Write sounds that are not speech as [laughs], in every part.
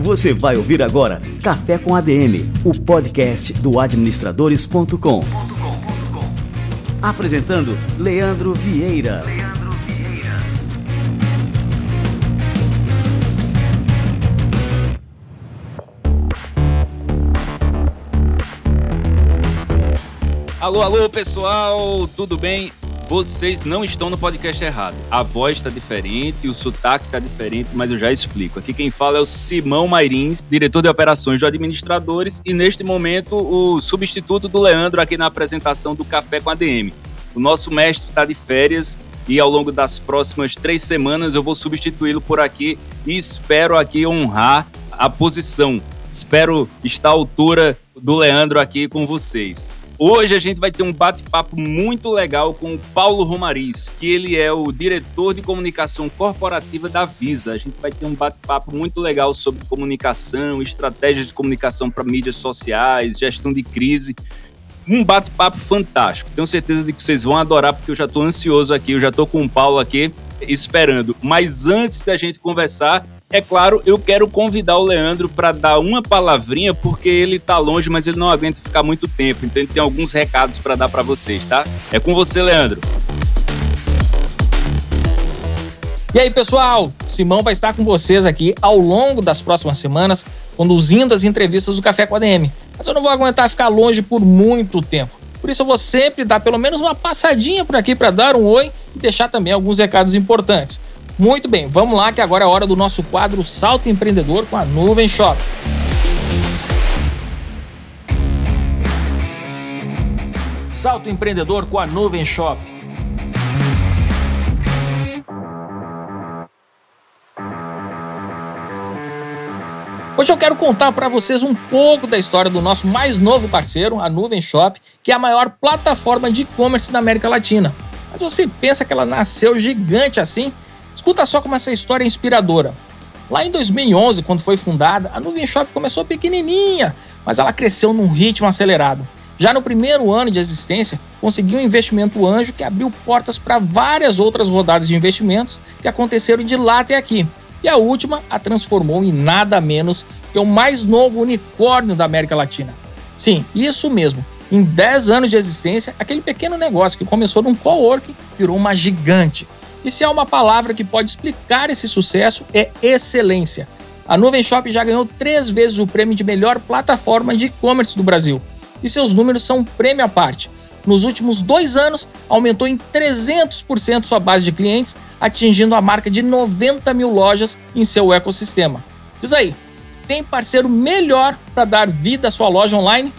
Você vai ouvir agora Café com ADM, o podcast do administradores.com. Apresentando Leandro Vieira. Alô, alô, pessoal, tudo bem? Vocês não estão no podcast errado. A voz está diferente, o sotaque está diferente, mas eu já explico. Aqui quem fala é o Simão Mairins, diretor de operações do Administradores, e neste momento o substituto do Leandro aqui na apresentação do Café com a DM. O nosso mestre está de férias e ao longo das próximas três semanas eu vou substituí-lo por aqui e espero aqui honrar a posição. Espero estar à altura do Leandro aqui com vocês. Hoje a gente vai ter um bate-papo muito legal com o Paulo Romariz, que ele é o diretor de comunicação corporativa da Visa. A gente vai ter um bate-papo muito legal sobre comunicação, estratégias de comunicação para mídias sociais, gestão de crise. Um bate-papo fantástico. Tenho certeza de que vocês vão adorar, porque eu já estou ansioso aqui, eu já estou com o Paulo aqui esperando. Mas antes da gente conversar, é claro, eu quero convidar o Leandro para dar uma palavrinha, porque ele tá longe, mas ele não aguenta ficar muito tempo. Então ele tem alguns recados para dar para vocês, tá? É com você, Leandro. E aí, pessoal? Simão vai estar com vocês aqui ao longo das próximas semanas, conduzindo as entrevistas do Café com a DM. Mas eu não vou aguentar ficar longe por muito tempo. Por isso eu vou sempre dar pelo menos uma passadinha por aqui para dar um oi e deixar também alguns recados importantes. Muito bem, vamos lá que agora é hora do nosso quadro Salto Empreendedor com a Nuvem Shop. Salto Empreendedor com a Nuvem Shop. Hoje eu quero contar para vocês um pouco da história do nosso mais novo parceiro, a Nuvem Shop, que é a maior plataforma de e-commerce da América Latina. Mas você pensa que ela nasceu gigante assim? Escuta só como essa história é inspiradora. Lá em 2011, quando foi fundada, a Nuvem Shop começou pequenininha, mas ela cresceu num ritmo acelerado. Já no primeiro ano de existência, conseguiu um investimento anjo que abriu portas para várias outras rodadas de investimentos que aconteceram de lá até aqui. E a última a transformou em nada menos que o mais novo unicórnio da América Latina. Sim, isso mesmo. Em 10 anos de existência, aquele pequeno negócio que começou num coworking virou uma gigante. E se há uma palavra que pode explicar esse sucesso, é excelência. A Nuvem Shop já ganhou três vezes o prêmio de melhor plataforma de e-commerce do Brasil. E seus números são prêmio à parte. Nos últimos dois anos, aumentou em 300% sua base de clientes, atingindo a marca de 90 mil lojas em seu ecossistema. Diz aí, tem parceiro melhor para dar vida à sua loja online?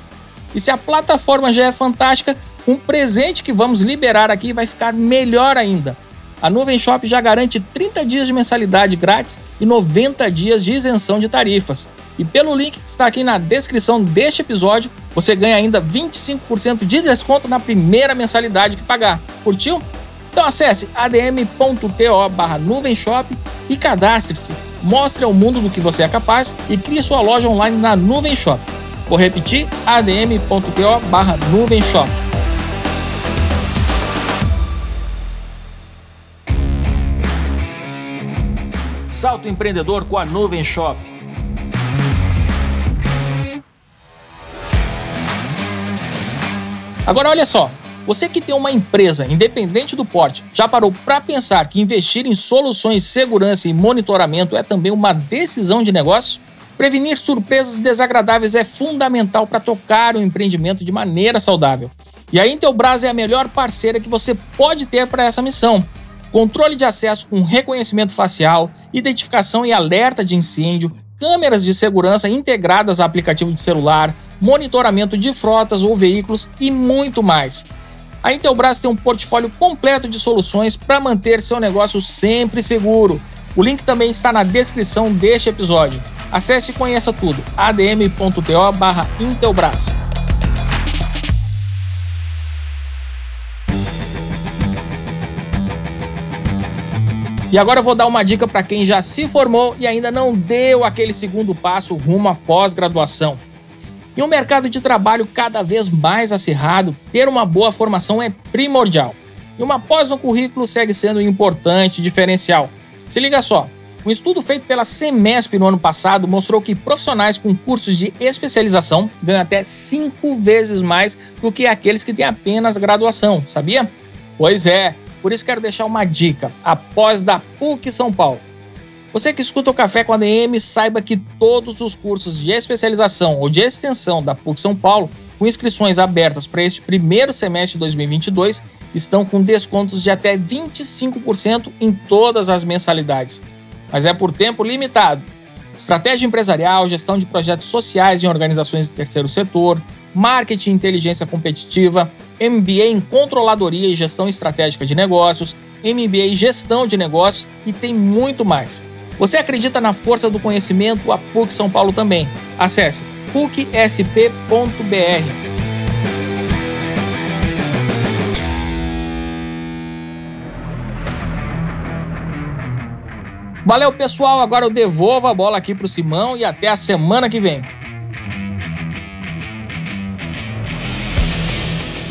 E se a plataforma já é fantástica, um presente que vamos liberar aqui vai ficar melhor ainda a Nuvem Shop já garante 30 dias de mensalidade grátis e 90 dias de isenção de tarifas. E pelo link que está aqui na descrição deste episódio, você ganha ainda 25% de desconto na primeira mensalidade que pagar. Curtiu? Então acesse adm.to barra nuvenshop e cadastre-se. Mostre ao mundo do que você é capaz e crie sua loja online na Nuvem Shop. Vou repetir, adm.to barra nuvenshop. Salto empreendedor com a Nuvem Shop. Agora olha só, você que tem uma empresa independente do porte, já parou para pensar que investir em soluções de segurança e monitoramento é também uma decisão de negócio? Prevenir surpresas desagradáveis é fundamental para tocar o empreendimento de maneira saudável. E a Intelbras é a melhor parceira que você pode ter para essa missão controle de acesso com reconhecimento facial, identificação e alerta de incêndio, câmeras de segurança integradas a aplicativo de celular, monitoramento de frotas ou veículos e muito mais. A Intelbras tem um portfólio completo de soluções para manter seu negócio sempre seguro. O link também está na descrição deste episódio. Acesse e conheça tudo. adm.to/intelbras. E agora eu vou dar uma dica para quem já se formou e ainda não deu aquele segundo passo rumo à pós-graduação. Em um mercado de trabalho cada vez mais acirrado, ter uma boa formação é primordial. E uma pós no currículo segue sendo importante diferencial. Se liga só, um estudo feito pela Semesp no ano passado mostrou que profissionais com cursos de especialização ganham até cinco vezes mais do que aqueles que têm apenas graduação, sabia? Pois é, por isso quero deixar uma dica: após da PUC São Paulo. Você que escuta o Café com a DM, saiba que todos os cursos de especialização ou de extensão da PUC São Paulo, com inscrições abertas para este primeiro semestre de 2022, estão com descontos de até 25% em todas as mensalidades. Mas é por tempo limitado. Estratégia empresarial, gestão de projetos sociais em organizações do terceiro setor, marketing e inteligência competitiva, MBA em controladoria e gestão estratégica de negócios, MBA em gestão de negócios e tem muito mais. Você acredita na força do conhecimento? A PUC São Paulo também. Acesse pucsp.br. Valeu, pessoal. Agora eu devolvo a bola aqui para o Simão e até a semana que vem.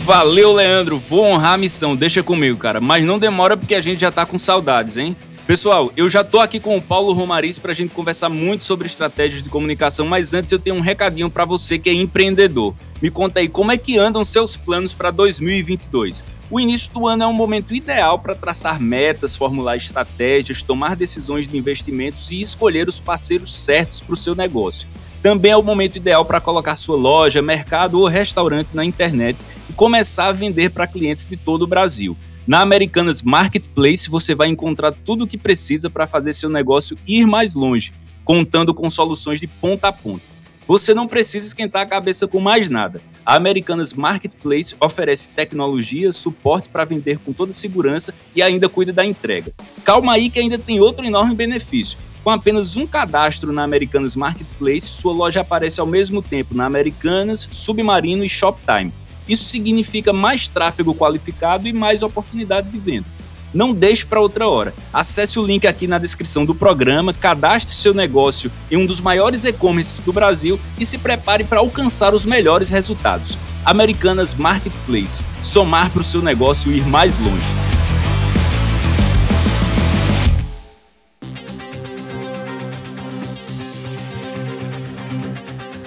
Valeu, Leandro. Vou honrar a missão. Deixa comigo, cara. Mas não demora porque a gente já tá com saudades, hein? Pessoal, eu já tô aqui com o Paulo Romariz para a gente conversar muito sobre estratégias de comunicação, mas antes eu tenho um recadinho para você que é empreendedor. Me conta aí como é que andam seus planos para 2022. O início do ano é um momento ideal para traçar metas, formular estratégias, tomar decisões de investimentos e escolher os parceiros certos para o seu negócio. Também é o momento ideal para colocar sua loja, mercado ou restaurante na internet e começar a vender para clientes de todo o Brasil. Na Americanas Marketplace você vai encontrar tudo o que precisa para fazer seu negócio ir mais longe, contando com soluções de ponta a ponta. Você não precisa esquentar a cabeça com mais nada. A Americanas Marketplace oferece tecnologia, suporte para vender com toda segurança e ainda cuida da entrega. Calma aí que ainda tem outro enorme benefício. Com apenas um cadastro na Americanas Marketplace, sua loja aparece ao mesmo tempo na Americanas, Submarino e Shoptime isso significa mais tráfego qualificado e mais oportunidade de venda. Não deixe para outra hora. Acesse o link aqui na descrição do programa, cadastre seu negócio em um dos maiores e-commerces do Brasil e se prepare para alcançar os melhores resultados. Americanas Marketplace. Somar para o seu negócio ir mais longe.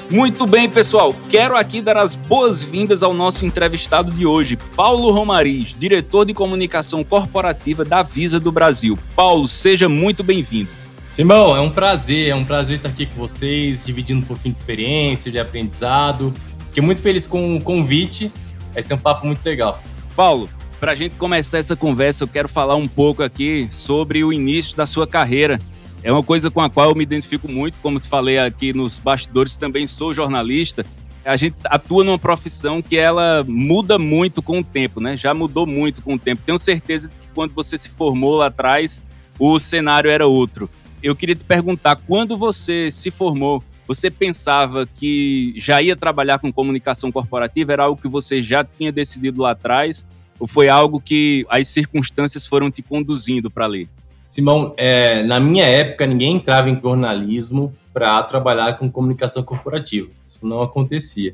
Muito bem, pessoal. Quero aqui dar as boas-vindas ao nosso entrevistado de hoje, Paulo Romariz, diretor de comunicação corporativa da Visa do Brasil. Paulo, seja muito bem-vindo. Simão, é um prazer, é um prazer estar aqui com vocês, dividindo um pouquinho de experiência, de aprendizado. Fiquei muito feliz com o convite. Vai ser um papo muito legal. Paulo, para a gente começar essa conversa, eu quero falar um pouco aqui sobre o início da sua carreira é uma coisa com a qual eu me identifico muito, como te falei aqui nos bastidores, também sou jornalista. A gente atua numa profissão que ela muda muito com o tempo, né? Já mudou muito com o tempo. Tenho certeza de que quando você se formou lá atrás, o cenário era outro. Eu queria te perguntar, quando você se formou, você pensava que já ia trabalhar com comunicação corporativa? Era algo que você já tinha decidido lá atrás? Ou foi algo que as circunstâncias foram te conduzindo para ler? Simão, é, na minha época, ninguém entrava em jornalismo para trabalhar com comunicação corporativa. Isso não acontecia.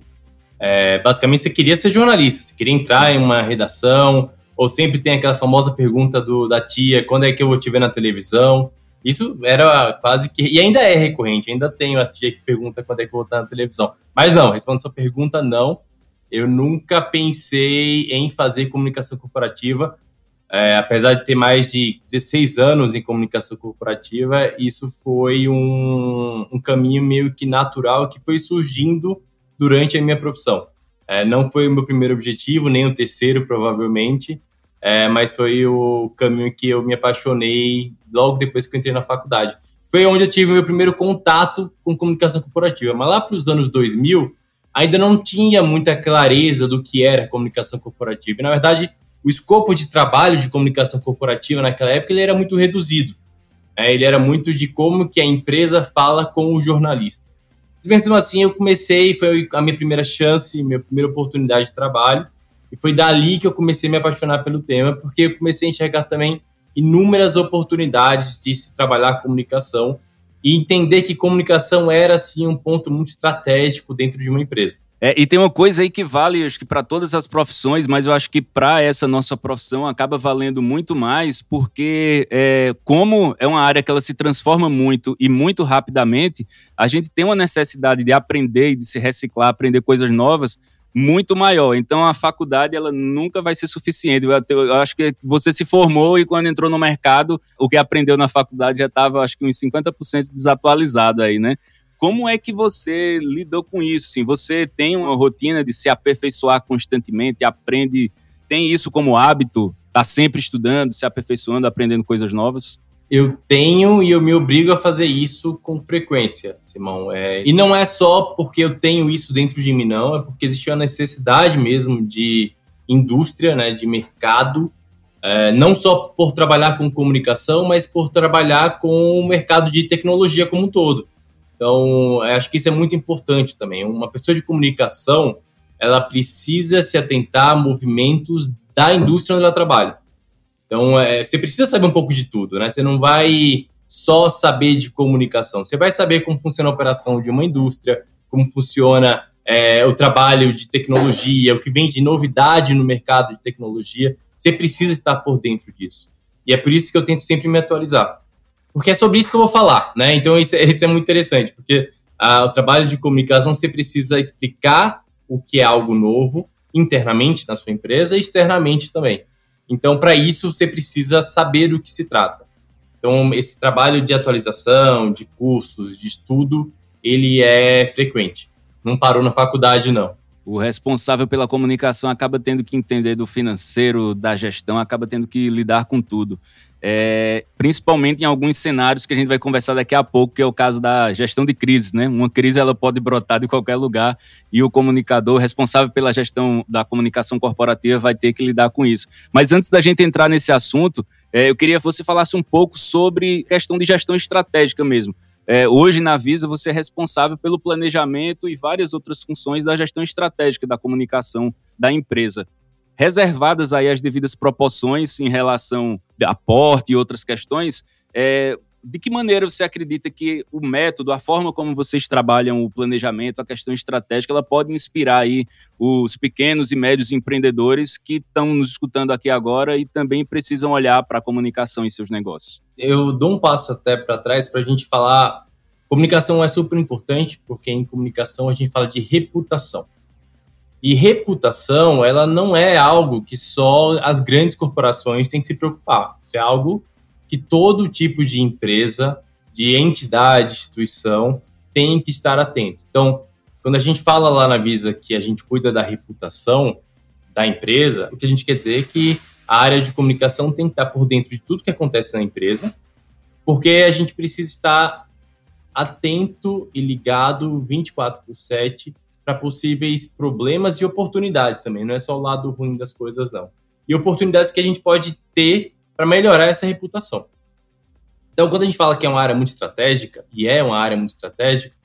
É, basicamente, você queria ser jornalista, você queria entrar em uma redação, ou sempre tem aquela famosa pergunta do, da tia: quando é que eu vou te ver na televisão? Isso era quase que. E ainda é recorrente, ainda tenho a tia que pergunta quando é que eu vou estar na televisão. Mas não, respondendo sua pergunta, não. Eu nunca pensei em fazer comunicação corporativa é, apesar de ter mais de 16 anos em comunicação corporativa, isso foi um, um caminho meio que natural que foi surgindo durante a minha profissão. É, não foi o meu primeiro objetivo, nem o terceiro, provavelmente, é, mas foi o caminho que eu me apaixonei logo depois que eu entrei na faculdade. Foi onde eu tive meu primeiro contato com comunicação corporativa. Mas lá para os anos 2000, ainda não tinha muita clareza do que era comunicação corporativa. E, na verdade, o escopo de trabalho de comunicação corporativa naquela época ele era muito reduzido. É, ele era muito de como que a empresa fala com o jornalista. Mesmo assim, eu comecei, foi a minha primeira chance, minha primeira oportunidade de trabalho, e foi dali que eu comecei a me apaixonar pelo tema, porque eu comecei a enxergar também inúmeras oportunidades de se trabalhar comunicação e entender que comunicação era, assim, um ponto muito estratégico dentro de uma empresa. É, e tem uma coisa aí que vale, acho que para todas as profissões, mas eu acho que para essa nossa profissão acaba valendo muito mais, porque é, como é uma área que ela se transforma muito e muito rapidamente, a gente tem uma necessidade de aprender e de se reciclar, aprender coisas novas muito maior. Então a faculdade ela nunca vai ser suficiente. Eu acho que você se formou e quando entrou no mercado, o que aprendeu na faculdade já estava, acho que uns 50% desatualizado aí, né? Como é que você lidou com isso? Sim, você tem uma rotina de se aperfeiçoar constantemente, aprende, tem isso como hábito, tá sempre estudando, se aperfeiçoando, aprendendo coisas novas? Eu tenho e eu me obrigo a fazer isso com frequência, Simão. É, e não é só porque eu tenho isso dentro de mim, não, é porque existe uma necessidade mesmo de indústria, né, de mercado, é, não só por trabalhar com comunicação, mas por trabalhar com o mercado de tecnologia como um todo. Então, acho que isso é muito importante também. Uma pessoa de comunicação, ela precisa se atentar a movimentos da indústria onde ela trabalha. Então, é, você precisa saber um pouco de tudo, né? Você não vai só saber de comunicação. Você vai saber como funciona a operação de uma indústria, como funciona é, o trabalho de tecnologia, o que vem de novidade no mercado de tecnologia. Você precisa estar por dentro disso. E é por isso que eu tento sempre me atualizar porque é sobre isso que eu vou falar, né? Então isso, isso é muito interessante, porque ah, o trabalho de comunicação você precisa explicar o que é algo novo internamente na sua empresa e externamente também. Então, para isso, você precisa saber do que se trata. Então, esse trabalho de atualização, de cursos, de estudo, ele é frequente. Não parou na faculdade, não. O responsável pela comunicação acaba tendo que entender do financeiro, da gestão, acaba tendo que lidar com tudo é, principalmente em alguns cenários que a gente vai conversar daqui a pouco, que é o caso da gestão de crises, né? Uma crise ela pode brotar de qualquer lugar e o comunicador responsável pela gestão da comunicação corporativa vai ter que lidar com isso. Mas antes da gente entrar nesse assunto, é, eu queria que você falasse um pouco sobre questão de gestão estratégica mesmo. É, hoje na Visa você é responsável pelo planejamento e várias outras funções da gestão estratégica da comunicação da empresa reservadas aí as devidas proporções em relação a aporte e outras questões, é, de que maneira você acredita que o método, a forma como vocês trabalham o planejamento, a questão estratégica, ela pode inspirar aí os pequenos e médios empreendedores que estão nos escutando aqui agora e também precisam olhar para a comunicação em seus negócios? Eu dou um passo até para trás para a gente falar. Comunicação é super importante, porque em comunicação a gente fala de reputação. E reputação, ela não é algo que só as grandes corporações têm que se preocupar. Isso é algo que todo tipo de empresa, de entidade, instituição tem que estar atento. Então, quando a gente fala lá na Visa que a gente cuida da reputação da empresa, o que a gente quer dizer é que a área de comunicação tem que estar por dentro de tudo que acontece na empresa, porque a gente precisa estar atento e ligado 24 por 7 para possíveis problemas e oportunidades também. Não é só o lado ruim das coisas, não. E oportunidades que a gente pode ter para melhorar essa reputação. Então, quando a gente fala que é uma área muito estratégica, e é uma área muito estratégica,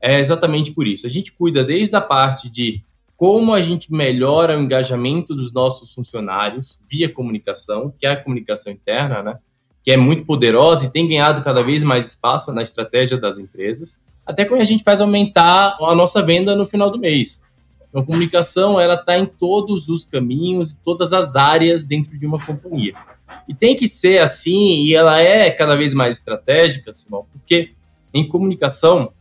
é exatamente por isso. A gente cuida desde a parte de como a gente melhora o engajamento dos nossos funcionários via comunicação, que é a comunicação interna, né? Que é muito poderosa e tem ganhado cada vez mais espaço na estratégia das empresas até quando a gente faz aumentar a nossa venda no final do mês. Então, a comunicação ela está em todos os caminhos, todas as áreas dentro de uma companhia. E tem que ser assim, e ela é cada vez mais estratégica, Simão, porque em comunicação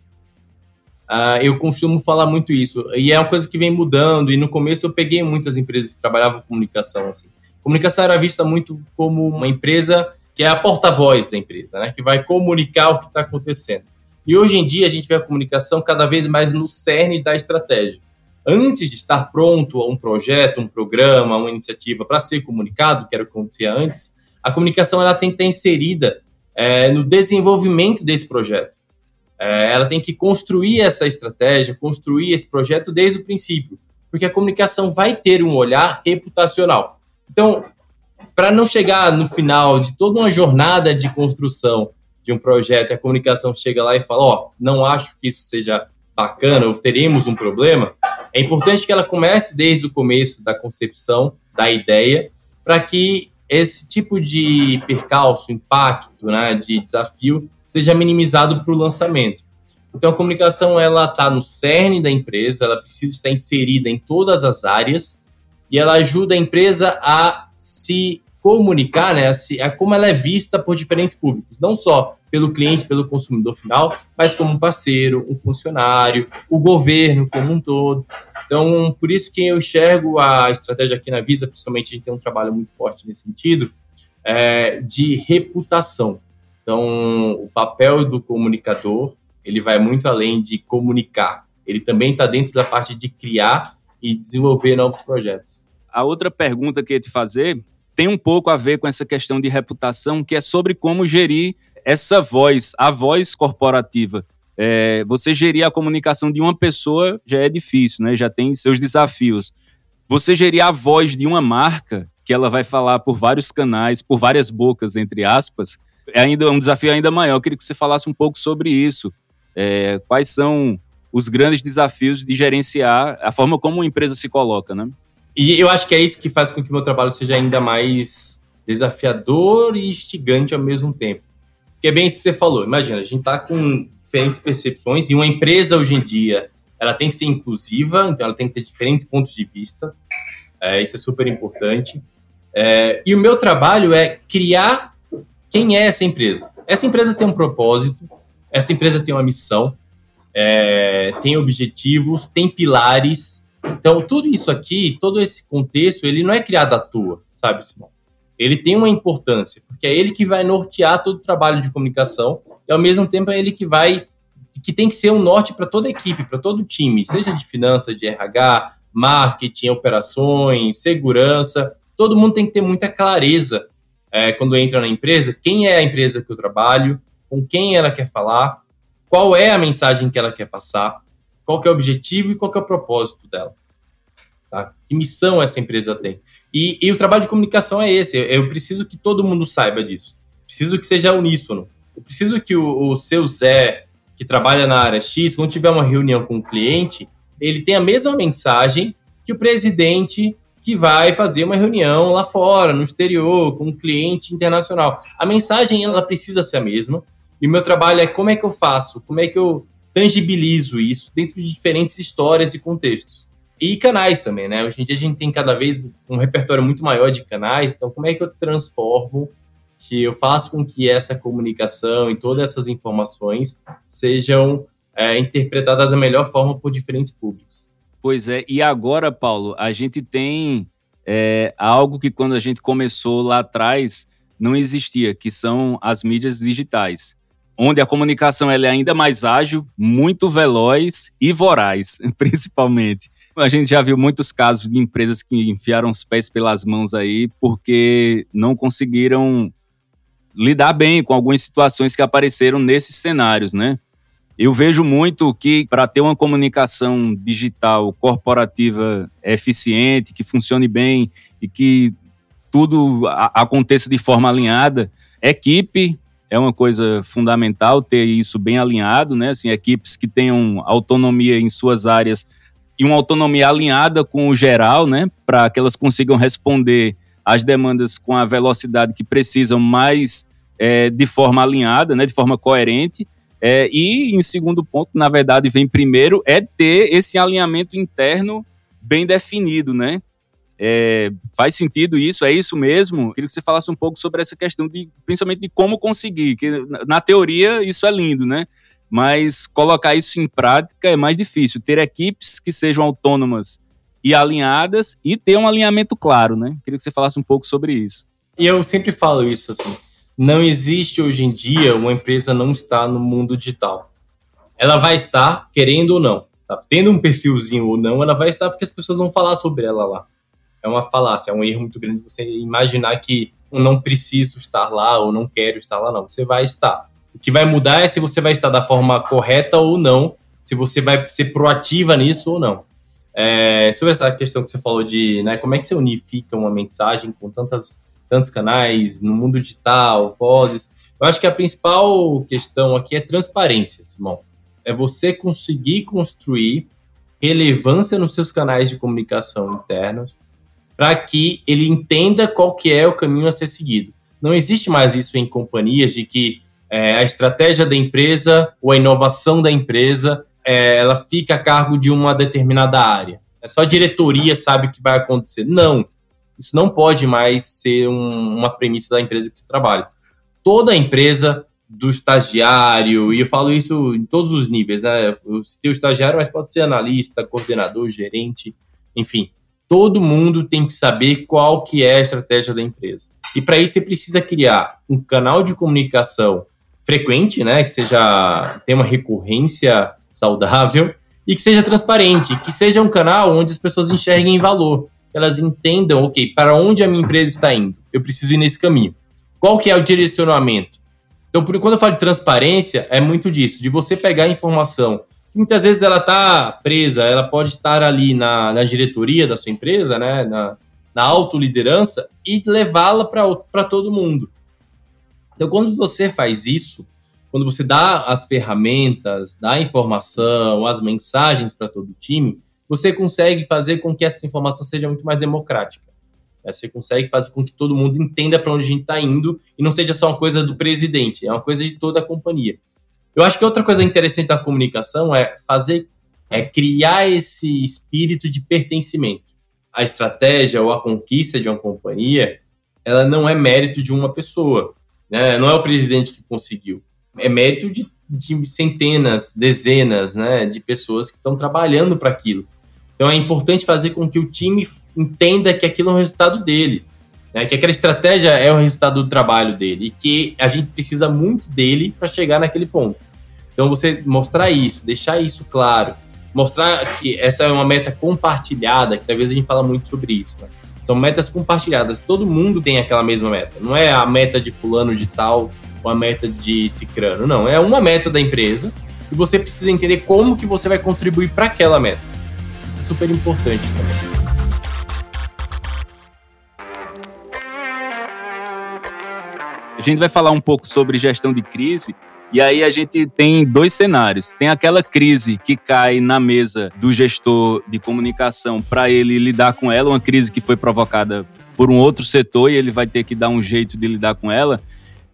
uh, eu costumo falar muito isso, e é uma coisa que vem mudando, e no começo eu peguei muitas empresas que trabalhavam com comunicação. Assim. Comunicação era vista muito como uma empresa que é a porta-voz da empresa, né, que vai comunicar o que está acontecendo. E hoje em dia a gente vê a comunicação cada vez mais no cerne da estratégia. Antes de estar pronto a um projeto, um programa, uma iniciativa para ser comunicado, que era o que acontecia antes, a comunicação ela tem que estar inserida é, no desenvolvimento desse projeto. É, ela tem que construir essa estratégia, construir esse projeto desde o princípio, porque a comunicação vai ter um olhar reputacional. Então, para não chegar no final de toda uma jornada de construção de um projeto e a comunicação chega lá e fala, ó, oh, não acho que isso seja bacana ou teremos um problema, é importante que ela comece desde o começo da concepção da ideia para que esse tipo de percalço, impacto, né, de desafio seja minimizado para o lançamento. Então a comunicação ela está no cerne da empresa, ela precisa estar inserida em todas as áreas e ela ajuda a empresa a se comunicar, né, a como ela é vista por diferentes públicos, não só pelo cliente, pelo consumidor final, mas como um parceiro, um funcionário, o governo como um todo. Então, por isso que eu enxergo a estratégia aqui na Visa, principalmente a gente tem um trabalho muito forte nesse sentido, é, de reputação. Então, o papel do comunicador, ele vai muito além de comunicar. Ele também está dentro da parte de criar e desenvolver novos projetos. A outra pergunta que eu ia te fazer tem um pouco a ver com essa questão de reputação, que é sobre como gerir essa voz, a voz corporativa. É, você gerir a comunicação de uma pessoa já é difícil, né? Já tem seus desafios. Você gerir a voz de uma marca, que ela vai falar por vários canais, por várias bocas, entre aspas, é ainda um desafio ainda maior. Eu queria que você falasse um pouco sobre isso. É, quais são os grandes desafios de gerenciar a forma como a empresa se coloca, né? E eu acho que é isso que faz com que meu trabalho seja ainda mais desafiador e instigante ao mesmo tempo. Que é bem isso que você falou. Imagina, a gente está com diferentes percepções e uma empresa hoje em dia ela tem que ser inclusiva, então ela tem que ter diferentes pontos de vista. É, isso é super importante. É, e o meu trabalho é criar quem é essa empresa. Essa empresa tem um propósito, essa empresa tem uma missão, é, tem objetivos, tem pilares. Então, tudo isso aqui, todo esse contexto, ele não é criado à toa, sabe, Simão? ele tem uma importância, porque é ele que vai nortear todo o trabalho de comunicação e ao mesmo tempo é ele que vai que tem que ser um norte para toda a equipe, para todo o time, seja de finanças, de RH, marketing, operações, segurança, todo mundo tem que ter muita clareza é, quando entra na empresa, quem é a empresa que eu trabalho, com quem ela quer falar, qual é a mensagem que ela quer passar, qual é o objetivo e qual é o propósito dela. Tá? Que missão essa empresa tem? E, e, o trabalho de comunicação é esse. Eu preciso que todo mundo saiba disso. Preciso que seja uníssono. Eu preciso que o, o seu Zé, que trabalha na área X, quando tiver uma reunião com o um cliente, ele tenha a mesma mensagem que o presidente que vai fazer uma reunião lá fora, no exterior, com um cliente internacional. A mensagem ela precisa ser a mesma. E o meu trabalho é como é que eu faço, como é que eu tangibilizo isso dentro de diferentes histórias e contextos. E canais também, né? Hoje em dia a gente tem cada vez um repertório muito maior de canais, então como é que eu transformo, que eu faço com que essa comunicação e todas essas informações sejam é, interpretadas da melhor forma por diferentes públicos. Pois é, e agora, Paulo, a gente tem é, algo que quando a gente começou lá atrás não existia, que são as mídias digitais, onde a comunicação é ainda mais ágil, muito veloz e voraz, [laughs] principalmente. A gente já viu muitos casos de empresas que enfiaram os pés pelas mãos aí porque não conseguiram lidar bem com algumas situações que apareceram nesses cenários, né? Eu vejo muito que para ter uma comunicação digital corporativa eficiente, que funcione bem e que tudo aconteça de forma alinhada, equipe é uma coisa fundamental ter isso bem alinhado, né? Assim, equipes que tenham autonomia em suas áreas e uma autonomia alinhada com o geral, né, para que elas consigam responder às demandas com a velocidade que precisam, mas é, de forma alinhada, né, de forma coerente. É, e, em segundo ponto, na verdade, vem primeiro, é ter esse alinhamento interno bem definido, né? É, faz sentido isso? É isso mesmo? Queria que você falasse um pouco sobre essa questão de, principalmente de como conseguir, que na teoria isso é lindo, né? Mas colocar isso em prática é mais difícil. Ter equipes que sejam autônomas e alinhadas e ter um alinhamento claro, né? Queria que você falasse um pouco sobre isso. E eu sempre falo isso assim. Não existe hoje em dia uma empresa não está no mundo digital. Ela vai estar, querendo ou não. Tá? Tendo um perfilzinho ou não, ela vai estar porque as pessoas vão falar sobre ela lá. É uma falácia, é um erro muito grande você imaginar que eu não preciso estar lá ou não quero estar lá, não. Você vai estar. O que vai mudar é se você vai estar da forma correta ou não, se você vai ser proativa nisso ou não. É, sobre essa questão que você falou de né, como é que você unifica uma mensagem com tantas, tantos canais no mundo digital, vozes, eu acho que a principal questão aqui é transparência, Simão. É você conseguir construir relevância nos seus canais de comunicação internos para que ele entenda qual que é o caminho a ser seguido. Não existe mais isso em companhias de que é, a estratégia da empresa ou a inovação da empresa, é, ela fica a cargo de uma determinada área. É só a diretoria sabe o que vai acontecer. Não, isso não pode mais ser um, uma premissa da empresa que você trabalha. Toda empresa do estagiário, e eu falo isso em todos os níveis, né? Eu citei o estagiário, mas pode ser analista, coordenador, gerente, enfim. Todo mundo tem que saber qual que é a estratégia da empresa. E para isso você precisa criar um canal de comunicação frequente, né, que seja tenha uma recorrência saudável e que seja transparente, que seja um canal onde as pessoas enxerguem valor, elas entendam, ok, para onde a minha empresa está indo, eu preciso ir nesse caminho. Qual que é o direcionamento? Então, por quando eu falo de transparência, é muito disso, de você pegar a informação muitas vezes ela está presa, ela pode estar ali na, na diretoria da sua empresa, né, na, na autoliderança, e levá-la para todo mundo. Então, quando você faz isso, quando você dá as ferramentas, dá a informação, as mensagens para todo o time, você consegue fazer com que essa informação seja muito mais democrática. Né? Você consegue fazer com que todo mundo entenda para onde a gente está indo e não seja só uma coisa do presidente, é uma coisa de toda a companhia. Eu acho que outra coisa interessante da comunicação é fazer, é criar esse espírito de pertencimento. A estratégia ou a conquista de uma companhia, ela não é mérito de uma pessoa. Né? Não é o presidente que conseguiu. É mérito de, de centenas, dezenas né, de pessoas que estão trabalhando para aquilo. Então é importante fazer com que o time entenda que aquilo é um resultado dele. Né? Que aquela estratégia é o resultado do trabalho dele. E que a gente precisa muito dele para chegar naquele ponto. Então você mostrar isso, deixar isso claro, mostrar que essa é uma meta compartilhada, que às vezes a gente fala muito sobre isso. Né? São metas compartilhadas. Todo mundo tem aquela mesma meta. Não é a meta de fulano de tal ou a meta de cicrano. Não, é uma meta da empresa e você precisa entender como que você vai contribuir para aquela meta. Isso é super importante também. A gente vai falar um pouco sobre gestão de crise e aí a gente tem dois cenários. Tem aquela crise que cai na mesa do gestor de comunicação para ele lidar com ela, uma crise que foi provocada por um outro setor e ele vai ter que dar um jeito de lidar com ela.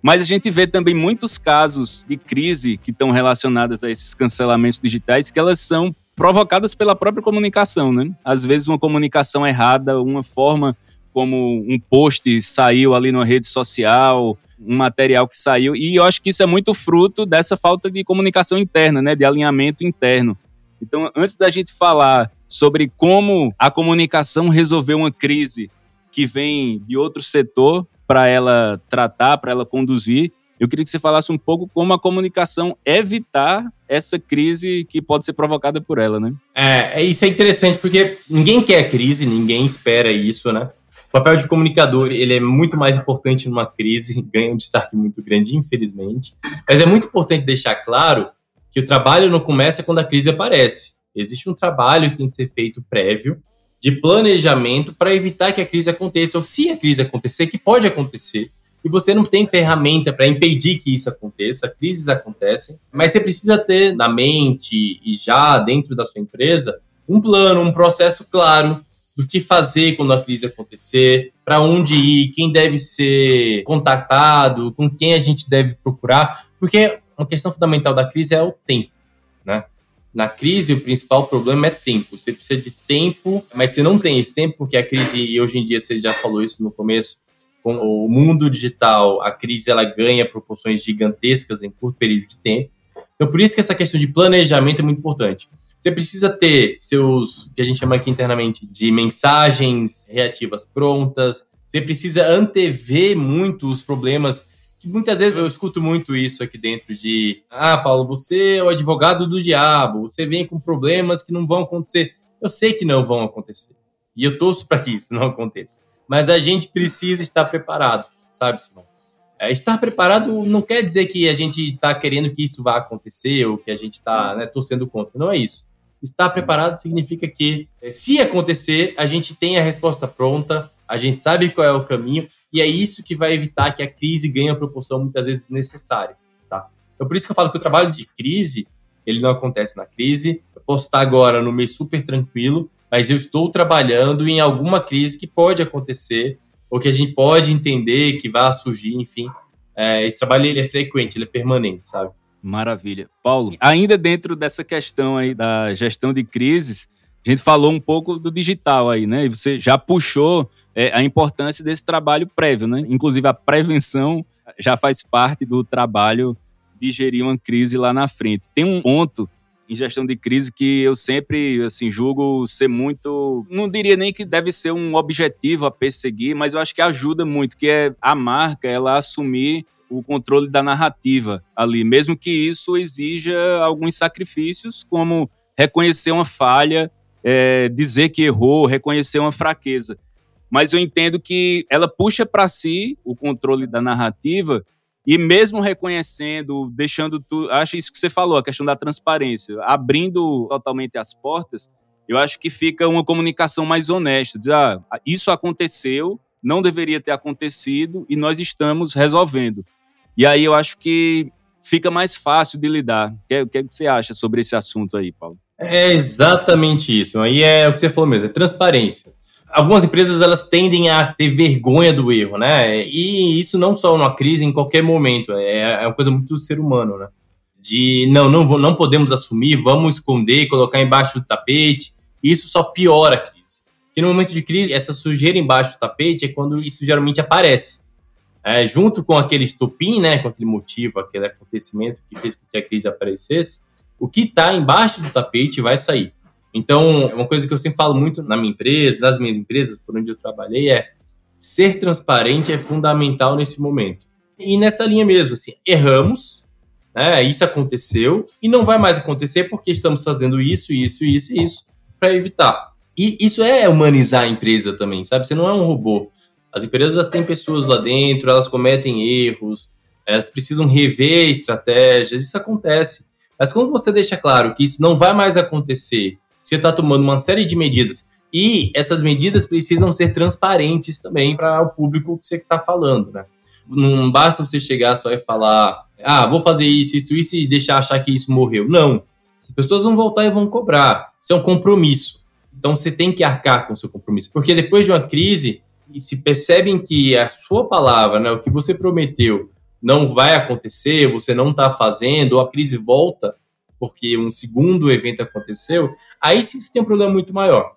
Mas a gente vê também muitos casos de crise que estão relacionadas a esses cancelamentos digitais que elas são provocadas pela própria comunicação, né? Às vezes uma comunicação errada, uma forma como um post saiu ali na rede social, um material que saiu. E eu acho que isso é muito fruto dessa falta de comunicação interna, né? De alinhamento interno. Então, antes da gente falar sobre como a comunicação resolveu uma crise que vem de outro setor para ela tratar, para ela conduzir, eu queria que você falasse um pouco como a comunicação evitar essa crise que pode ser provocada por ela, né? É, é isso é interessante porque ninguém quer crise, ninguém espera isso, né? O papel de comunicador ele é muito mais importante numa crise, [laughs] ganha um destaque muito grande, infelizmente. Mas é muito importante deixar claro que o trabalho não começa quando a crise aparece. Existe um trabalho que tem que ser feito prévio de planejamento para evitar que a crise aconteça, ou se a crise acontecer, que pode acontecer, e você não tem ferramenta para impedir que isso aconteça, crises acontecem, mas você precisa ter na mente e já dentro da sua empresa um plano, um processo claro do que fazer quando a crise acontecer, para onde ir, quem deve ser contatado, com quem a gente deve procurar, porque uma questão fundamental da crise é o tempo, né? Na crise, o principal problema é tempo. Você precisa de tempo, mas você não tem esse tempo, porque a crise, e hoje em dia você já falou isso no começo, com o mundo digital, a crise ela ganha proporções gigantescas em curto período de tempo. Então, por isso que essa questão de planejamento é muito importante. Você precisa ter seus, que a gente chama aqui internamente de mensagens reativas prontas. Você precisa antever muito os problemas. Que muitas vezes eu escuto muito isso aqui dentro de, ah, Paulo, você é o advogado do diabo. Você vem com problemas que não vão acontecer. Eu sei que não vão acontecer. E eu torço para que isso não aconteça. Mas a gente precisa estar preparado, sabe, Simão? É, estar preparado não quer dizer que a gente está querendo que isso vá acontecer ou que a gente está né, torcendo contra. Não é isso. Estar preparado significa que, é, se acontecer, a gente tem a resposta pronta, a gente sabe qual é o caminho, e é isso que vai evitar que a crise ganhe a proporção muitas vezes necessária. Tá? Então, por isso que eu falo que o trabalho de crise, ele não acontece na crise. Eu posso estar agora no mês super tranquilo, mas eu estou trabalhando em alguma crise que pode acontecer ou que a gente pode entender que vai surgir, enfim. é, esse trabalho ele é frequente, ele é permanente, sabe? Maravilha. Paulo, ainda dentro dessa questão aí da gestão de crises, a gente falou um pouco do digital aí, né? E você já puxou é, a importância desse trabalho prévio, né? Inclusive a prevenção já faz parte do trabalho de gerir uma crise lá na frente. Tem um ponto em gestão de crise que eu sempre assim julgo ser muito, não diria nem que deve ser um objetivo a perseguir, mas eu acho que ajuda muito, que é a marca ela assumir o controle da narrativa ali, mesmo que isso exija alguns sacrifícios, como reconhecer uma falha, é, dizer que errou, reconhecer uma fraqueza. Mas eu entendo que ela puxa para si o controle da narrativa e mesmo reconhecendo, deixando tudo, acho isso que você falou, a questão da transparência, abrindo totalmente as portas, eu acho que fica uma comunicação mais honesta, dizer, ah, isso aconteceu, não deveria ter acontecido e nós estamos resolvendo. E aí eu acho que fica mais fácil de lidar. O que, é, é que você acha sobre esse assunto aí, Paulo? É exatamente isso. Aí é o que você falou mesmo, é transparência. Algumas empresas elas tendem a ter vergonha do erro, né? E isso não só numa crise, em qualquer momento. É, é uma coisa muito do ser humano, né? De não, não, não podemos assumir, vamos esconder, colocar embaixo do tapete. Isso só piora a crise. Porque no momento de crise, essa sujeira embaixo do tapete é quando isso geralmente aparece é, junto com aquele estupim, né, com aquele motivo, aquele acontecimento que fez com que a crise aparecesse, o que está embaixo do tapete vai sair. Então, uma coisa que eu sempre falo muito na minha empresa, nas minhas empresas por onde eu trabalhei, é ser transparente é fundamental nesse momento. E nessa linha mesmo, assim, erramos, né, isso aconteceu e não vai mais acontecer porque estamos fazendo isso, isso, isso e isso para evitar. E isso é humanizar a empresa também, sabe? Você não é um robô. As empresas têm pessoas lá dentro, elas cometem erros, elas precisam rever estratégias, isso acontece. Mas quando você deixa claro que isso não vai mais acontecer, você está tomando uma série de medidas e essas medidas precisam ser transparentes também para o público que você está falando, né? Não basta você chegar só e falar, ah, vou fazer isso, isso, isso e deixar achar que isso morreu. Não. As pessoas vão voltar e vão cobrar. Isso é um compromisso. Então você tem que arcar com o seu compromisso. Porque depois de uma crise, e se percebem que a sua palavra, né, o que você prometeu, não vai acontecer, você não está fazendo, ou a crise volta porque um segundo evento aconteceu, aí sim você tem um problema muito maior.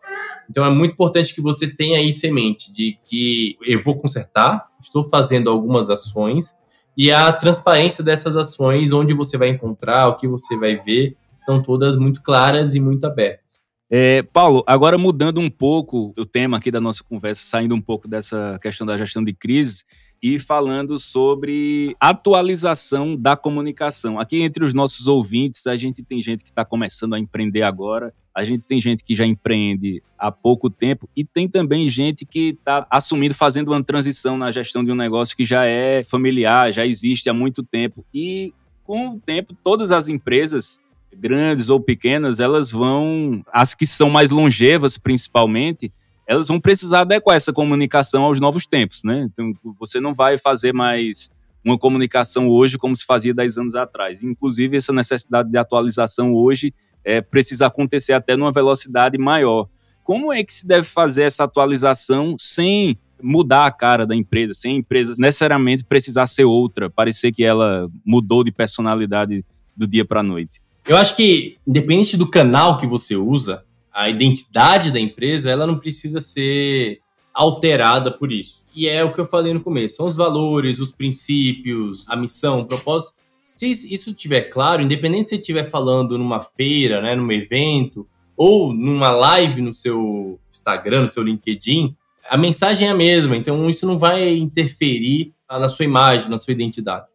Então é muito importante que você tenha isso em mente, de que eu vou consertar, estou fazendo algumas ações, e a transparência dessas ações, onde você vai encontrar, o que você vai ver, estão todas muito claras e muito abertas. É, Paulo, agora mudando um pouco o tema aqui da nossa conversa, saindo um pouco dessa questão da gestão de crise e falando sobre atualização da comunicação. Aqui entre os nossos ouvintes, a gente tem gente que está começando a empreender agora, a gente tem gente que já empreende há pouco tempo e tem também gente que está assumindo, fazendo uma transição na gestão de um negócio que já é familiar, já existe há muito tempo. E com o tempo, todas as empresas grandes ou pequenas, elas vão, as que são mais longevas principalmente, elas vão precisar adequar essa comunicação aos novos tempos, né? Então, você não vai fazer mais uma comunicação hoje como se fazia 10 anos atrás. Inclusive, essa necessidade de atualização hoje é, precisa acontecer até numa velocidade maior. Como é que se deve fazer essa atualização sem mudar a cara da empresa, sem a empresa necessariamente precisar ser outra, parecer que ela mudou de personalidade do dia para a noite? Eu acho que, independente do canal que você usa, a identidade da empresa, ela não precisa ser alterada por isso. E é o que eu falei no começo, são os valores, os princípios, a missão, o propósito. Se isso estiver claro, independente se você estiver falando numa feira, né, num evento, ou numa live no seu Instagram, no seu LinkedIn, a mensagem é a mesma, então isso não vai interferir na sua imagem, na sua identidade.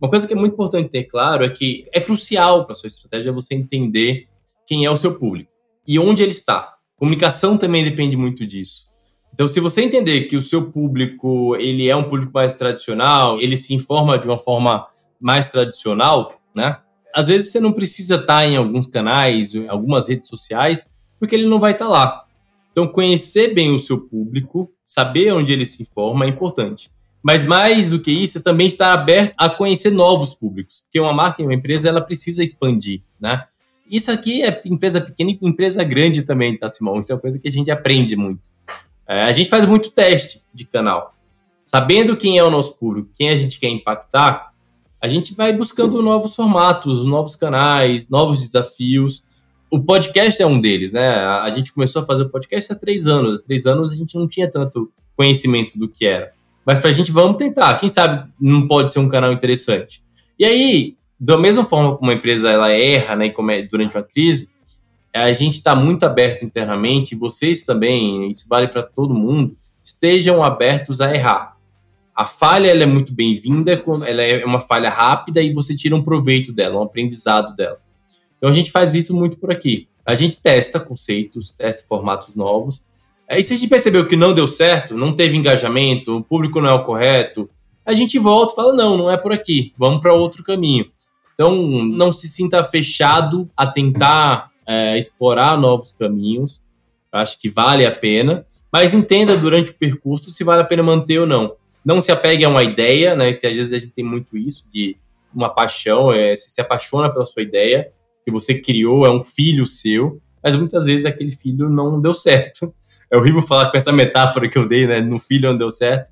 Uma coisa que é muito importante ter claro é que é crucial para sua estratégia você entender quem é o seu público e onde ele está. Comunicação também depende muito disso. Então, se você entender que o seu público ele é um público mais tradicional, ele se informa de uma forma mais tradicional, né? Às vezes você não precisa estar em alguns canais, em algumas redes sociais, porque ele não vai estar lá. Então, conhecer bem o seu público, saber onde ele se informa é importante. Mas mais do que isso, é também estar aberto a conhecer novos públicos, porque uma marca, uma empresa, ela precisa expandir, né? Isso aqui é empresa pequena e empresa grande também, tá, Simão? Isso é uma coisa que a gente aprende muito. É, a gente faz muito teste de canal. sabendo quem é o nosso público, quem a gente quer impactar, a gente vai buscando novos formatos, novos canais, novos desafios. O podcast é um deles, né? A gente começou a fazer o podcast há três anos. Há três anos a gente não tinha tanto conhecimento do que era. Mas para a gente, vamos tentar. Quem sabe não pode ser um canal interessante. E aí, da mesma forma como uma empresa ela erra né, é durante uma crise, a gente está muito aberto internamente, vocês também, isso vale para todo mundo, estejam abertos a errar. A falha ela é muito bem-vinda, ela é uma falha rápida e você tira um proveito dela, um aprendizado dela. Então a gente faz isso muito por aqui. A gente testa conceitos, testa formatos novos. Aí se a gente percebeu que não deu certo, não teve engajamento, o público não é o correto, a gente volta e fala: não, não é por aqui, vamos para outro caminho. Então, não se sinta fechado a tentar é, explorar novos caminhos. Acho que vale a pena, mas entenda durante o percurso se vale a pena manter ou não. Não se apegue a uma ideia, né? Que às vezes a gente tem muito isso de uma paixão, é, você se apaixona pela sua ideia, que você criou, é um filho seu, mas muitas vezes aquele filho não deu certo. É horrível falar com essa metáfora que eu dei, né? No filho não deu certo.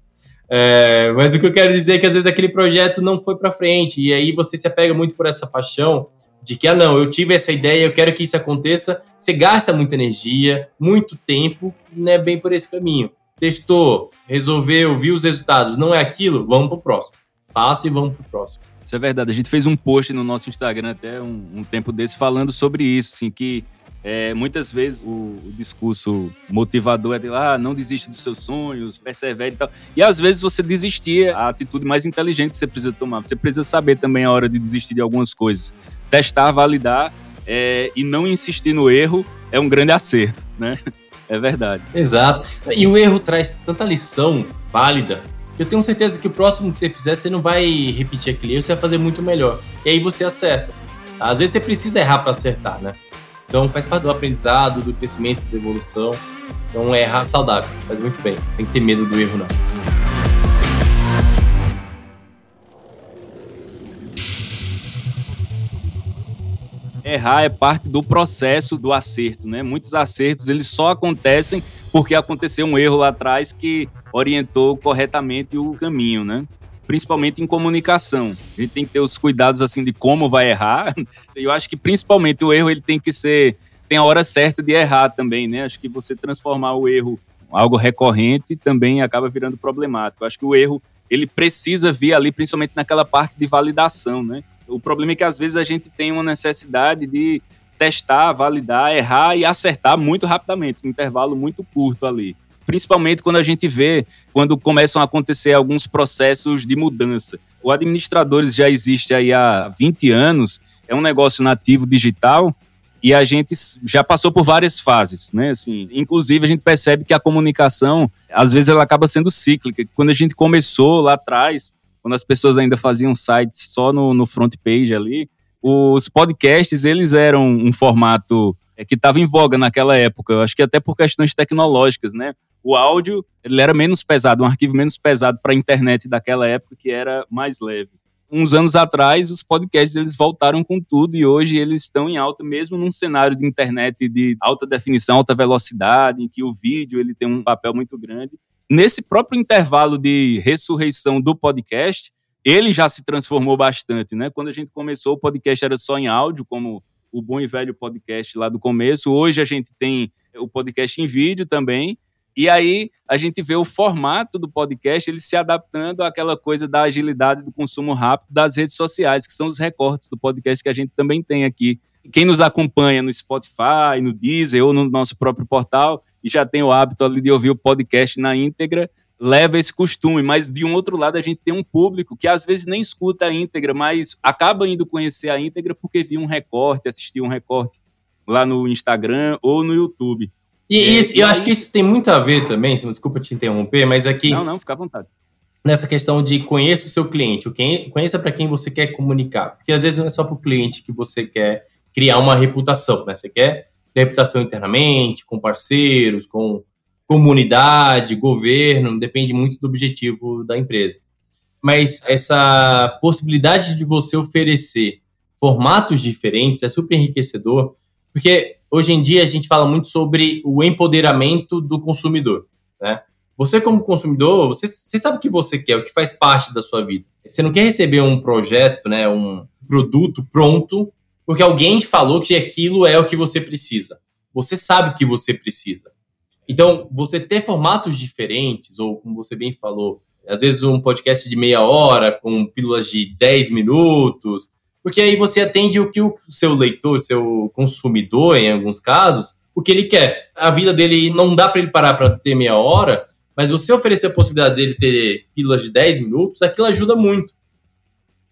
É, mas o que eu quero dizer é que às vezes aquele projeto não foi para frente e aí você se apega muito por essa paixão de que, ah, não, eu tive essa ideia, eu quero que isso aconteça. Você gasta muita energia, muito tempo, não é bem por esse caminho. Testou, resolveu, viu os resultados, não é aquilo, vamos pro próximo. Passa e vamos pro próximo. Isso é verdade. A gente fez um post no nosso Instagram até um, um tempo desse falando sobre isso, assim, que é, muitas vezes o, o, discurso motivador é de lá, ah, não desista dos seus sonhos, persevere e tal. E às vezes você desistir é a atitude mais inteligente que você precisa tomar. Você precisa saber também a hora de desistir de algumas coisas. Testar, validar é, e não insistir no erro é um grande acerto, né? [laughs] É verdade. Exato. E o erro traz tanta lição válida. Eu tenho certeza que o próximo que você fizer, você não vai repetir aquele erro, você vai fazer muito melhor. E aí você acerta. Às vezes você precisa errar para acertar, né? Então faz parte do aprendizado, do crescimento, da evolução. Então é errar saudável, faz muito bem. Tem que ter medo do erro, não. Errar é parte do processo do acerto, né? Muitos acertos eles só acontecem porque aconteceu um erro lá atrás que orientou corretamente o caminho, né? Principalmente em comunicação. A gente tem que ter os cuidados assim de como vai errar. [laughs] Eu acho que principalmente o erro ele tem que ser tem a hora certa de errar também, né? Acho que você transformar o erro algo recorrente também acaba virando problemático. Acho que o erro ele precisa vir ali principalmente naquela parte de validação, né? O problema é que às vezes a gente tem uma necessidade de testar, validar, errar e acertar muito rapidamente, um intervalo muito curto ali principalmente quando a gente vê quando começam a acontecer alguns processos de mudança. O Administradores já existe aí há 20 anos, é um negócio nativo digital e a gente já passou por várias fases, né? Assim, inclusive a gente percebe que a comunicação, às vezes ela acaba sendo cíclica. Quando a gente começou lá atrás, quando as pessoas ainda faziam sites só no, no front page ali, os podcasts, eles eram um formato é, que estava em voga naquela época. Eu acho que até por questões tecnológicas, né? O áudio ele era menos pesado, um arquivo menos pesado para a internet daquela época que era mais leve. Uns anos atrás, os podcasts eles voltaram com tudo e hoje eles estão em alta, mesmo num cenário de internet de alta definição, alta velocidade, em que o vídeo ele tem um papel muito grande. Nesse próprio intervalo de ressurreição do podcast, ele já se transformou bastante, né? Quando a gente começou, o podcast era só em áudio, como o bom e velho podcast lá do começo. Hoje a gente tem o podcast em vídeo também. E aí a gente vê o formato do podcast ele se adaptando àquela coisa da agilidade do consumo rápido das redes sociais, que são os recortes do podcast que a gente também tem aqui. Quem nos acompanha no Spotify, no Deezer ou no nosso próprio portal e já tem o hábito ali de ouvir o podcast na íntegra, leva esse costume, mas de um outro lado a gente tem um público que às vezes nem escuta a íntegra, mas acaba indo conhecer a íntegra porque viu um recorte, assistiu um recorte lá no Instagram ou no YouTube. E, é, isso, e eu aí... acho que isso tem muito a ver também, desculpa te interromper, mas aqui. Não, não, fica à vontade. Nessa questão de conheça o seu cliente, conheça para quem você quer comunicar. Porque às vezes não é só para o cliente que você quer criar uma reputação, né? Você quer reputação internamente, com parceiros, com comunidade, governo, depende muito do objetivo da empresa. Mas essa possibilidade de você oferecer formatos diferentes é super enriquecedor, porque hoje em dia a gente fala muito sobre o empoderamento do consumidor, né? Você, como consumidor, você, você sabe o que você quer, o que faz parte da sua vida. Você não quer receber um projeto, né, um produto pronto, porque alguém falou que aquilo é o que você precisa. Você sabe o que você precisa. Então, você ter formatos diferentes, ou como você bem falou, às vezes um podcast de meia hora, com pílulas de 10 minutos, porque aí você atende o que o seu leitor, seu consumidor, em alguns casos, o que ele quer. A vida dele não dá para ele parar para ter meia hora, mas você oferecer a possibilidade dele ter pílulas de 10 minutos, aquilo ajuda muito.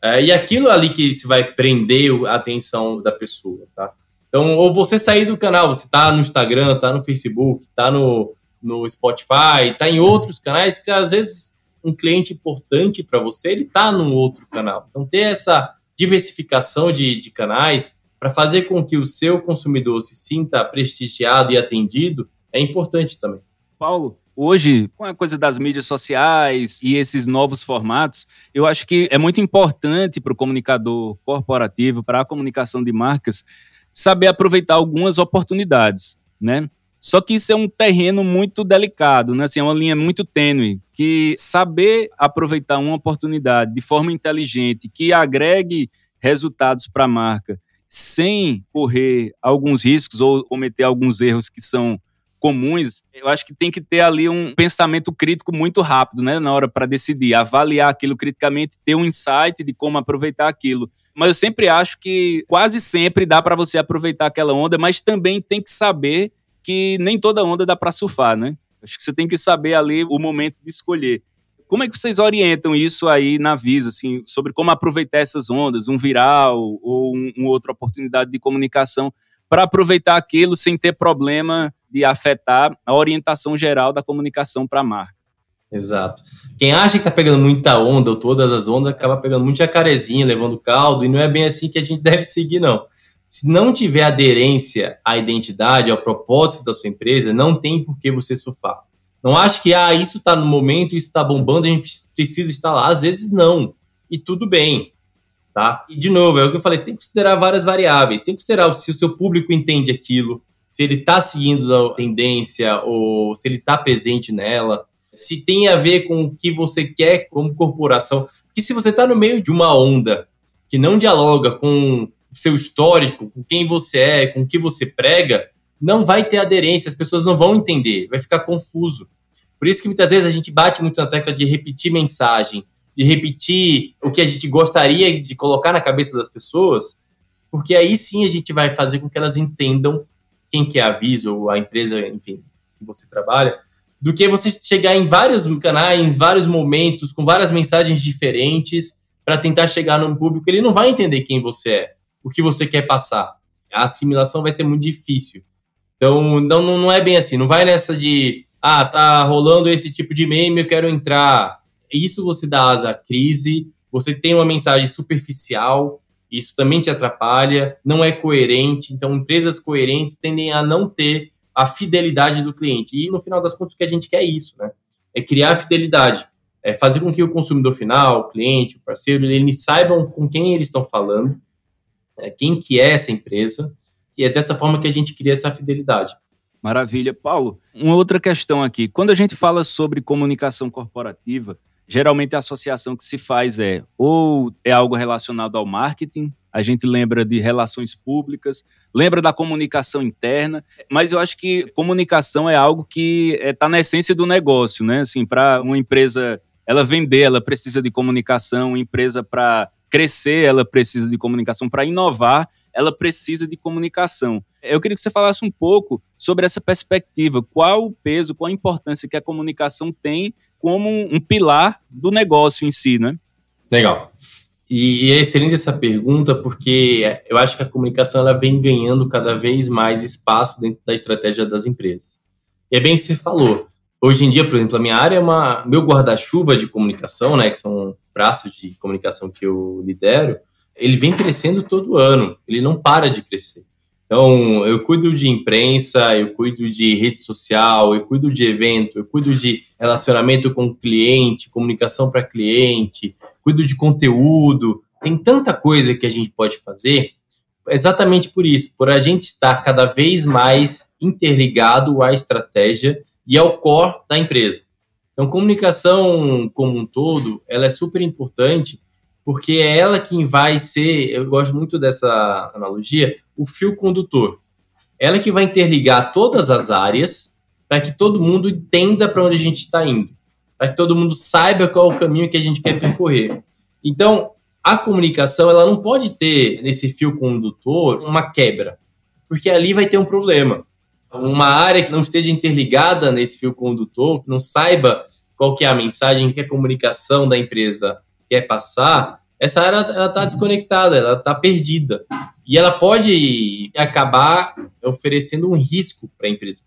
É, e aquilo ali que se vai prender a atenção da pessoa, tá? Então, ou você sair do canal, você tá no Instagram, tá no Facebook, tá no, no Spotify, tá em outros canais que às vezes um cliente importante para você, ele tá num outro canal. Então, ter essa diversificação de, de canais para fazer com que o seu consumidor se sinta prestigiado e atendido é importante também. Paulo, hoje, com a coisa das mídias sociais e esses novos formatos, eu acho que é muito importante para o comunicador corporativo, para a comunicação de marcas, saber aproveitar algumas oportunidades, né? Só que isso é um terreno muito delicado, né? Assim, é uma linha muito tênue, que saber aproveitar uma oportunidade de forma inteligente, que agregue resultados para a marca, sem correr alguns riscos ou cometer alguns erros que são comuns, eu acho que tem que ter ali um pensamento crítico muito rápido, né, na hora para decidir, avaliar aquilo criticamente, ter um insight de como aproveitar aquilo. Mas eu sempre acho que quase sempre dá para você aproveitar aquela onda, mas também tem que saber que nem toda onda dá para surfar, né? Acho que você tem que saber ali o momento de escolher. Como é que vocês orientam isso aí na Visa, assim, sobre como aproveitar essas ondas, um viral ou um, uma outra oportunidade de comunicação para aproveitar aquilo sem ter problema de afetar a orientação geral da comunicação para a marca. Exato. Quem acha que está pegando muita onda ou todas as ondas acaba pegando muito jacarezinho, levando caldo, e não é bem assim que a gente [laughs] deve seguir, não. Se não tiver aderência à identidade, ao propósito da sua empresa, não tem por que você surfar. Não acho que, ah, isso está no momento, isso está bombando, a gente precisa estar lá. Às vezes não. E tudo bem. Tá? E, de novo, é o que eu falei, você tem que considerar várias variáveis. Tem que considerar se o seu público entende aquilo, se ele está seguindo a tendência ou se ele está presente nela, se tem a ver com o que você quer como corporação. Porque se você está no meio de uma onda que não dialoga com seu histórico, com quem você é, com o que você prega, não vai ter aderência, as pessoas não vão entender, vai ficar confuso. Por isso que muitas vezes a gente bate muito na tecla de repetir mensagem, de repetir o que a gente gostaria de colocar na cabeça das pessoas, porque aí sim a gente vai fazer com que elas entendam quem que é a Visa ou a empresa, enfim, que você trabalha, do que você chegar em vários canais, em vários momentos, com várias mensagens diferentes, para tentar chegar num público ele não vai entender quem você é o que você quer passar. A assimilação vai ser muito difícil. Então, não, não é bem assim. Não vai nessa de, ah, tá rolando esse tipo de meme, eu quero entrar. Isso você dá asa à crise, você tem uma mensagem superficial, isso também te atrapalha, não é coerente. Então, empresas coerentes tendem a não ter a fidelidade do cliente. E no final das contas, o que a gente quer é isso, né? É criar a fidelidade. É fazer com que o consumidor final, o cliente, o parceiro, eles saibam com quem eles estão falando, quem que é essa empresa, e é dessa forma que a gente cria essa fidelidade. Maravilha. Paulo, uma outra questão aqui. Quando a gente fala sobre comunicação corporativa, geralmente a associação que se faz é ou é algo relacionado ao marketing, a gente lembra de relações públicas, lembra da comunicação interna, mas eu acho que comunicação é algo que está é, tá na essência do negócio, né? Assim, para uma empresa ela vender, ela precisa de comunicação, empresa para crescer, ela precisa de comunicação. Para inovar, ela precisa de comunicação. Eu queria que você falasse um pouco sobre essa perspectiva. Qual o peso, qual a importância que a comunicação tem como um pilar do negócio em si, né? Legal. E, é excelente essa pergunta, porque eu acho que a comunicação ela vem ganhando cada vez mais espaço dentro da estratégia das empresas. E é bem que você falou. Hoje em dia, por exemplo, a minha área é uma. Meu guarda-chuva de comunicação, né? Que são braços de comunicação que eu lidero, ele vem crescendo todo ano. Ele não para de crescer. Então, eu cuido de imprensa, eu cuido de rede social, eu cuido de evento, eu cuido de relacionamento com cliente, comunicação para cliente, cuido de conteúdo. Tem tanta coisa que a gente pode fazer exatamente por isso, por a gente estar cada vez mais interligado à estratégia e ao core da empresa. Então, comunicação como um todo, ela é super importante, porque é ela quem vai ser, eu gosto muito dessa analogia, o fio condutor. Ela que vai interligar todas as áreas para que todo mundo entenda para onde a gente está indo, para que todo mundo saiba qual é o caminho que a gente quer percorrer. Então, a comunicação ela não pode ter nesse fio condutor uma quebra, porque ali vai ter um problema. Uma área que não esteja interligada nesse fio condutor, que não saiba qual que é a mensagem que a comunicação da empresa quer passar, essa área ela está desconectada, ela está perdida. E ela pode acabar oferecendo um risco para a empresa.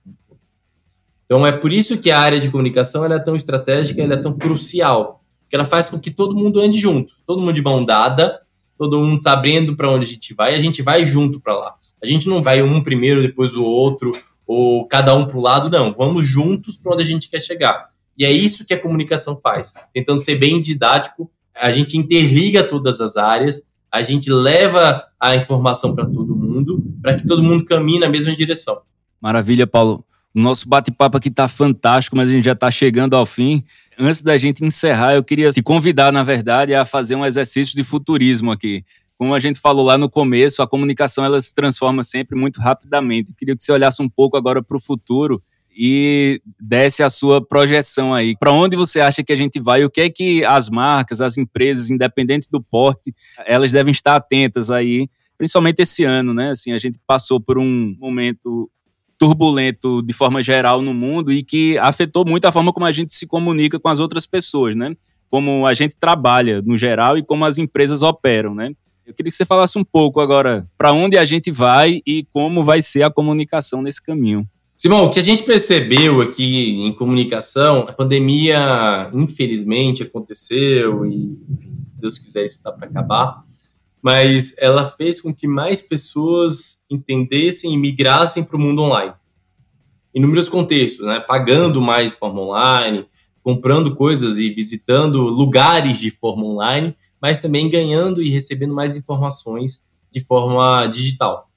Então é por isso que a área de comunicação é tão estratégica, é tão crucial, porque ela faz com que todo mundo ande junto, todo mundo de mão dada, todo mundo sabendo para onde a gente vai, a gente vai junto para lá. A gente não vai um primeiro, depois o outro, ou cada um para o lado, não. Vamos juntos para onde a gente quer chegar. E é isso que a comunicação faz, tentando ser bem didático a gente interliga todas as áreas, a gente leva a informação para todo mundo, para que todo mundo caminhe na mesma direção. Maravilha, Paulo. O nosso bate-papo aqui está fantástico, mas a gente já está chegando ao fim. Antes da gente encerrar, eu queria te convidar, na verdade, a fazer um exercício de futurismo aqui. Como a gente falou lá no começo, a comunicação ela se transforma sempre muito rapidamente. Eu queria que você olhasse um pouco agora para o futuro e desse a sua projeção aí. Para onde você acha que a gente vai? O que é que as marcas, as empresas, independente do porte, elas devem estar atentas aí, principalmente esse ano, né? Assim, a gente passou por um momento turbulento de forma geral no mundo e que afetou muito a forma como a gente se comunica com as outras pessoas, né? Como a gente trabalha no geral e como as empresas operam, né? Eu queria que você falasse um pouco agora para onde a gente vai e como vai ser a comunicação nesse caminho. Simão, o que a gente percebeu aqui em comunicação, a pandemia, infelizmente, aconteceu e, enfim, Deus quiser, isso está para acabar, mas ela fez com que mais pessoas entendessem e migrassem para o mundo online. Em inúmeros contextos, né? Pagando mais de forma online, comprando coisas e visitando lugares de forma online, mas também ganhando e recebendo mais informações de forma digital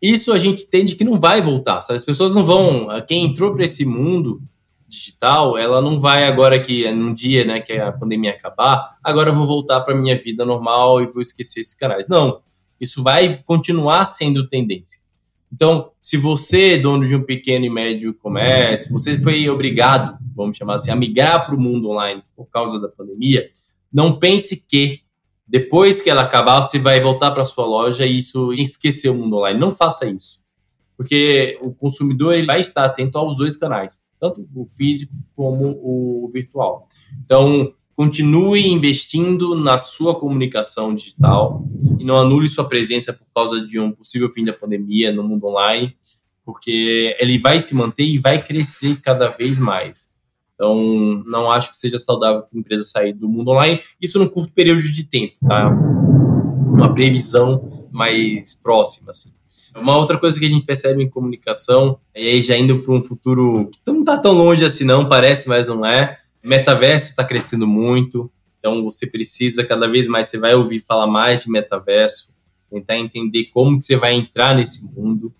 isso a gente entende que não vai voltar. Sabe? As pessoas não vão. Quem entrou para esse mundo digital, ela não vai agora que num dia, né, que a pandemia acabar, agora eu vou voltar para minha vida normal e vou esquecer esses canais. Não, isso vai continuar sendo tendência. Então, se você, dono de um pequeno e médio comércio, você foi obrigado, vamos chamar assim, a migrar para o mundo online por causa da pandemia, não pense que depois que ela acabar, você vai voltar para sua loja e isso esquecer o mundo online. Não faça isso. Porque o consumidor ele vai estar atento aos dois canais, tanto o físico como o virtual. Então, continue investindo na sua comunicação digital e não anule sua presença por causa de um possível fim da pandemia no mundo online, porque ele vai se manter e vai crescer cada vez mais. Então, não acho que seja saudável para a empresa sair do mundo online, isso num curto período de tempo, tá? Uma previsão mais próxima, assim. Uma outra coisa que a gente percebe em comunicação, e aí já indo para um futuro que não está tão longe assim não, parece, mas não é, metaverso está crescendo muito, então você precisa, cada vez mais, você vai ouvir falar mais de metaverso, tentar entender como que você vai entrar nesse mundo,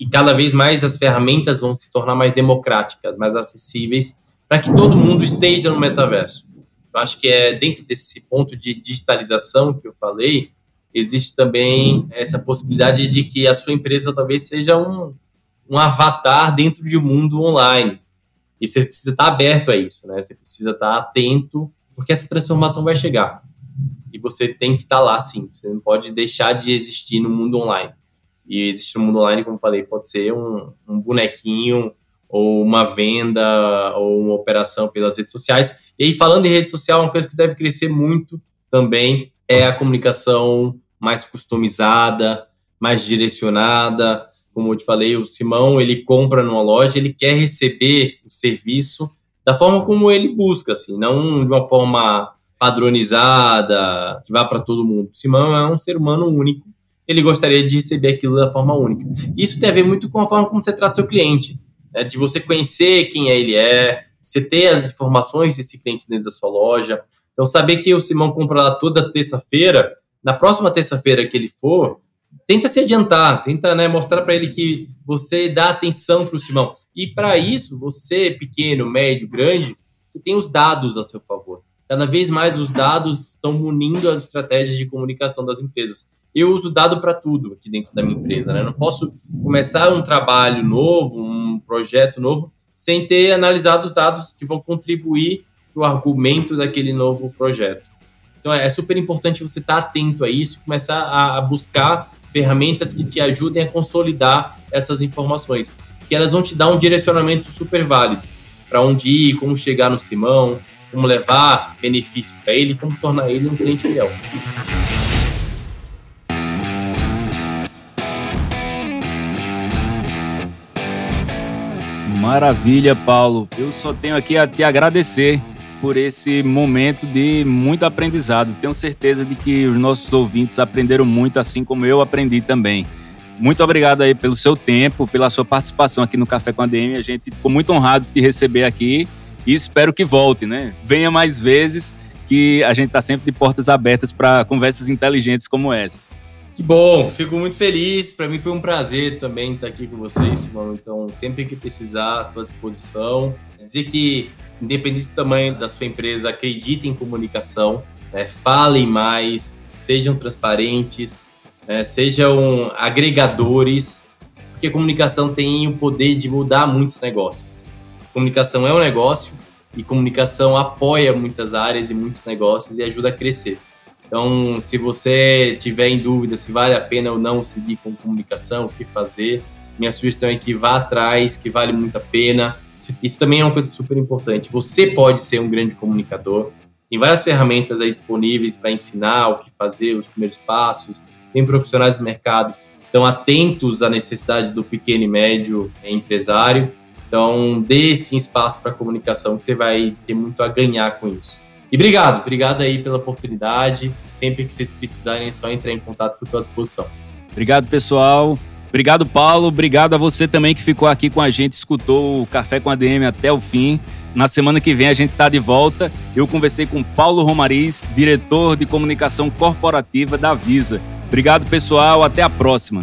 e cada vez mais as ferramentas vão se tornar mais democráticas, mais acessíveis, para que todo mundo esteja no metaverso. Eu acho que é dentro desse ponto de digitalização que eu falei, existe também essa possibilidade de que a sua empresa talvez seja um, um avatar dentro de um mundo online. E você precisa estar aberto a isso, né? Você precisa estar atento, porque essa transformação vai chegar. E você tem que estar lá, sim. Você não pode deixar de existir no mundo online. E existir no mundo online, como falei, pode ser um, um bonequinho ou uma venda, ou uma operação pelas redes sociais. E falando em rede social, uma coisa que deve crescer muito também é a comunicação mais customizada, mais direcionada. Como eu te falei, o Simão, ele compra numa loja, ele quer receber o serviço da forma como ele busca, assim, não de uma forma padronizada, que vá para todo mundo. O Simão é um ser humano único, ele gostaria de receber aquilo da forma única. Isso tem a ver muito com a forma como você trata seu cliente né, de você conhecer quem ele é, você ter as informações desse cliente dentro da sua loja. Então, saber que o Simão compra lá toda terça-feira, na próxima terça-feira que ele for, tenta se adiantar, tenta né, mostrar para ele que você dá atenção para o Simão. E para isso, você, pequeno, médio, grande, você tem os dados a seu favor. Cada vez mais os dados estão munindo as estratégias de comunicação das empresas. Eu uso dado para tudo aqui dentro da minha empresa, né? Eu não posso começar um trabalho novo, um projeto novo, sem ter analisado os dados que vão contribuir para o argumento daquele novo projeto. Então é super importante você estar atento a isso, começar a, a buscar ferramentas que te ajudem a consolidar essas informações, que elas vão te dar um direcionamento super válido para onde ir, como chegar no Simão, como levar benefício para ele, como tornar ele um cliente fiel. Maravilha, Paulo. Eu só tenho aqui a te agradecer por esse momento de muito aprendizado. Tenho certeza de que os nossos ouvintes aprenderam muito, assim como eu aprendi também. Muito obrigado aí pelo seu tempo, pela sua participação aqui no Café com a DM. A gente ficou muito honrado de te receber aqui e espero que volte, né? Venha mais vezes, que a gente está sempre de portas abertas para conversas inteligentes como essas. Que bom, fico muito feliz. Para mim foi um prazer também estar aqui com vocês, Simão. Então, sempre que precisar, à tua disposição. Dizer que, independente do tamanho da sua empresa, acredite em comunicação, né? falem mais, sejam transparentes, né? sejam agregadores, porque comunicação tem o poder de mudar muitos negócios. Comunicação é um negócio e comunicação apoia muitas áreas e muitos negócios e ajuda a crescer. Então, se você tiver em dúvida se vale a pena ou não seguir com comunicação, o que fazer, minha sugestão é que vá atrás, que vale muito a pena. Isso também é uma coisa super importante. Você pode ser um grande comunicador. Tem várias ferramentas aí disponíveis para ensinar o que fazer, os primeiros passos. Tem profissionais do mercado estão atentos à necessidade do pequeno e médio empresário. Então, dê sim espaço para comunicação, que você vai ter muito a ganhar com isso. E obrigado, obrigado aí pela oportunidade. Sempre que vocês precisarem, é só entrar em contato com a tua disposição. Obrigado, pessoal. Obrigado, Paulo. Obrigado a você também que ficou aqui com a gente, escutou o Café com a DM até o fim. Na semana que vem a gente está de volta. Eu conversei com Paulo Romariz, diretor de comunicação corporativa da Visa. Obrigado, pessoal. Até a próxima.